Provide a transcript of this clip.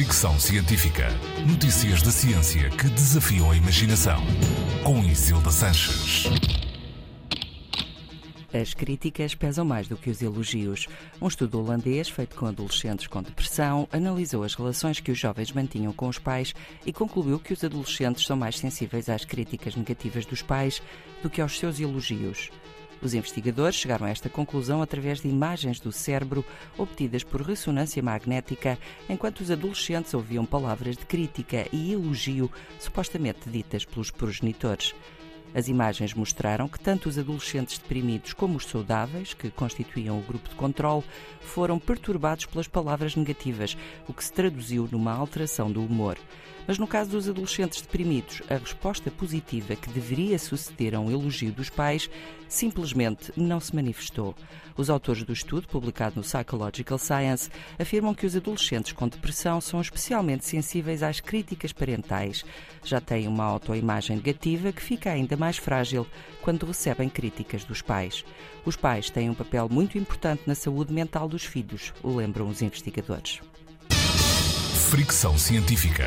Fricção Científica. Notícias da ciência que desafiam a imaginação. Com Isilda Sanches. As críticas pesam mais do que os elogios. Um estudo holandês, feito com adolescentes com depressão, analisou as relações que os jovens mantinham com os pais e concluiu que os adolescentes são mais sensíveis às críticas negativas dos pais do que aos seus elogios. Os investigadores chegaram a esta conclusão através de imagens do cérebro obtidas por ressonância magnética, enquanto os adolescentes ouviam palavras de crítica e elogio supostamente ditas pelos progenitores. As imagens mostraram que tanto os adolescentes deprimidos como os saudáveis, que constituíam o grupo de controle, foram perturbados pelas palavras negativas, o que se traduziu numa alteração do humor. Mas no caso dos adolescentes deprimidos, a resposta positiva que deveria suceder a um elogio dos pais simplesmente não se manifestou. Os autores do estudo, publicado no Psychological Science, afirmam que os adolescentes com depressão são especialmente sensíveis às críticas parentais. Já têm uma autoimagem negativa que fica ainda mais frágil quando recebem críticas dos pais. Os pais têm um papel muito importante na saúde mental dos filhos, lembram os investigadores. Fricção Científica.